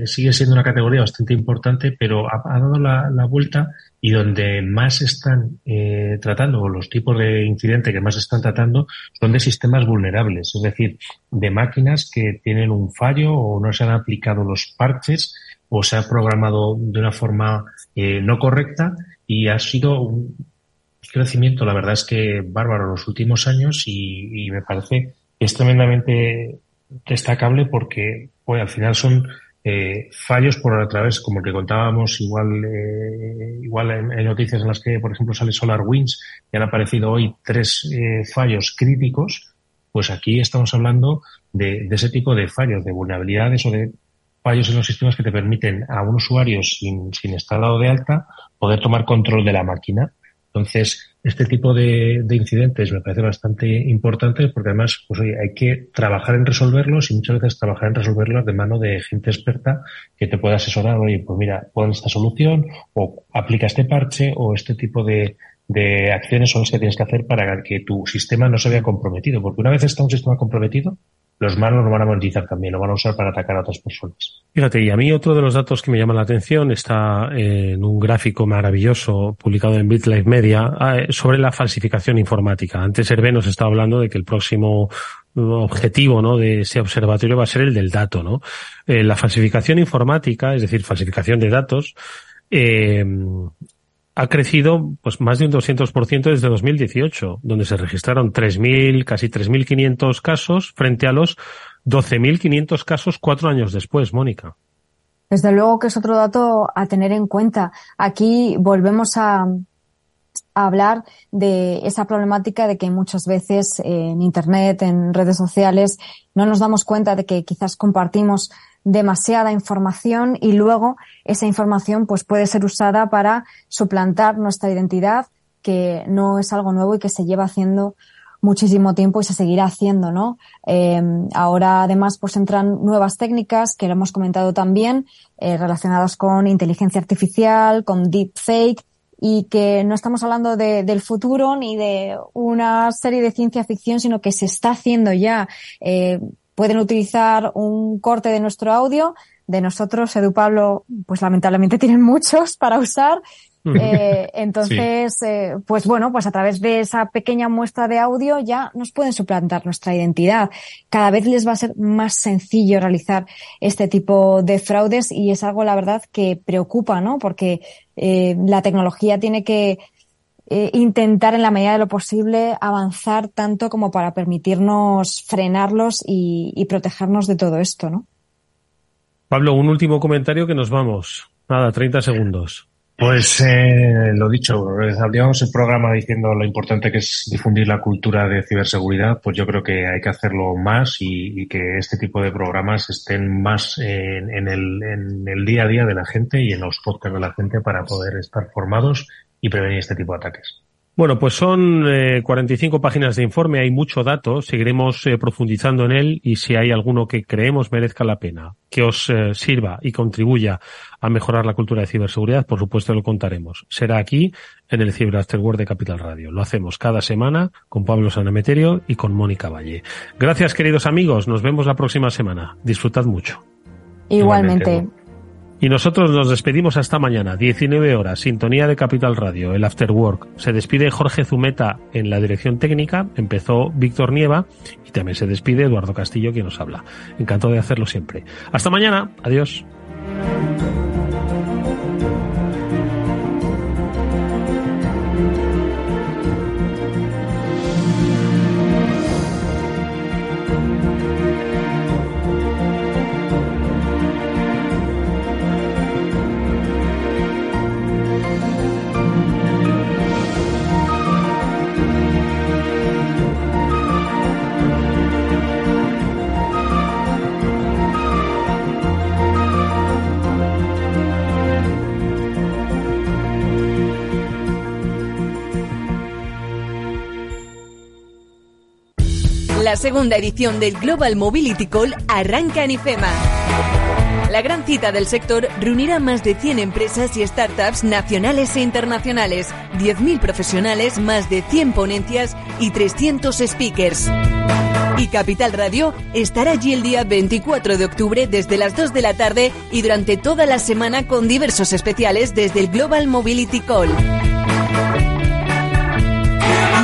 sigue siendo una categoría bastante importante, pero ha, dado la, vuelta y donde más están eh, tratando, o los tipos de incidente que más están tratando, son de sistemas vulnerables, es decir, de máquinas que tienen un fallo o no se han aplicado los parches o se ha programado de una forma eh, no correcta y ha sido un crecimiento, la verdad es que bárbaro los últimos años y, me parece que es tremendamente destacable porque pues, al final son eh, fallos por a través, como el que contábamos, igual, eh, igual en, noticias en las que, por ejemplo, sale SolarWinds y han aparecido hoy tres fallos críticos, pues aquí estamos hablando de, de, ese tipo de fallos, de vulnerabilidades o de fallos en los sistemas que te permiten a un usuario sin, sin estar dado de alta poder tomar control de la máquina. Entonces, este tipo de, incidentes me parece bastante importante porque además, pues hay que trabajar en resolverlos y muchas veces trabajar en resolverlos de mano de gente experta que te pueda asesorar, oye, pues mira, pon esta solución o aplica este parche o este tipo de, de acciones son las que tienes que hacer para que tu sistema no se vea comprometido. Porque una vez está un sistema comprometido, los malos lo van a monetizar también, lo van a usar para atacar a otras personas. Fíjate, y a mí otro de los datos que me llama la atención está en un gráfico maravilloso publicado en BitLife Media ah, eh, sobre la falsificación informática. Antes Hervé nos estaba hablando de que el próximo objetivo ¿no? de ese observatorio va a ser el del dato. ¿no? Eh, la falsificación informática, es decir, falsificación de datos, eh, ha crecido pues más de un 200% desde 2018, donde se registraron 3.000, casi 3.500 casos frente a los 12.500 casos cuatro años después, Mónica. Desde luego que es otro dato a tener en cuenta. Aquí volvemos a, a hablar de esa problemática de que muchas veces en Internet, en redes sociales, no nos damos cuenta de que quizás compartimos demasiada información y luego esa información pues puede ser usada para suplantar nuestra identidad, que no es algo nuevo y que se lleva haciendo muchísimo tiempo y se seguirá haciendo, ¿no? Eh, ahora además pues entran nuevas técnicas que lo hemos comentado también eh, relacionadas con inteligencia artificial, con deepfake y que no estamos hablando de, del futuro ni de una serie de ciencia ficción, sino que se está haciendo ya. Eh, pueden utilizar un corte de nuestro audio. De nosotros, Edu Pablo, pues lamentablemente (laughs) tienen muchos para usar. Eh, entonces, eh, pues bueno, pues a través de esa pequeña muestra de audio ya nos pueden suplantar nuestra identidad. Cada vez les va a ser más sencillo realizar este tipo de fraudes y es algo, la verdad, que preocupa, ¿no? Porque eh, la tecnología tiene que eh, intentar en la medida de lo posible avanzar tanto como para permitirnos frenarlos y, protegernos de todo esto, ¿no? Pablo, un último comentario que nos vamos. Nada, 30 segundos. Pues eh, lo dicho, abríamos el programa diciendo lo importante que es difundir la cultura de ciberseguridad, pues yo creo que hay que hacerlo más y, que este tipo de programas estén más en, el, en el día a día de la gente y en los podcasts de la gente para poder estar formados y prevenir este tipo de ataques. Bueno, pues son 45 eh, páginas de informe, hay mucho dato, seguiremos eh, profundizando en él y si hay alguno que creemos merezca la pena, que os eh, sirva y contribuya a mejorar la cultura de ciberseguridad, por supuesto lo contaremos. Será aquí en el Cyber Afterword de Capital Radio. Lo hacemos cada semana con Pablo Sanameterio y con Mónica Valle. Gracias queridos amigos, nos vemos la próxima semana. Disfrutad mucho. Igualmente. Y nosotros nos despedimos hasta mañana, 19 horas, sintonía de Capital Radio, el After Work. Se despide Jorge Zumeta en la dirección técnica, empezó Víctor Nieva y también se despide Eduardo Castillo, quien nos habla. Encantado de hacerlo siempre. Hasta mañana, adiós. Segunda edición del Global Mobility Call arranca en IFEMA. La gran cita del sector reunirá más de 100 empresas y startups nacionales e internacionales, 10.000 profesionales, más de 100 ponencias y 300 speakers. Y Capital Radio estará allí el día 24 de octubre desde las 2 de la tarde y durante toda la semana con diversos especiales desde el Global Mobility Call.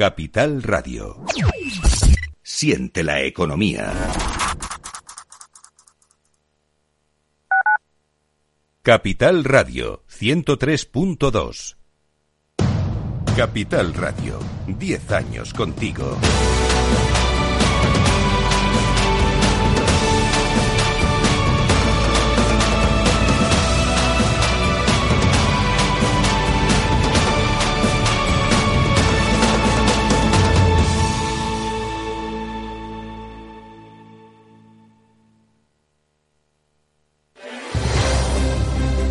Capital Radio. Siente la economía. Capital Radio 103.2. Capital Radio, 10 años contigo.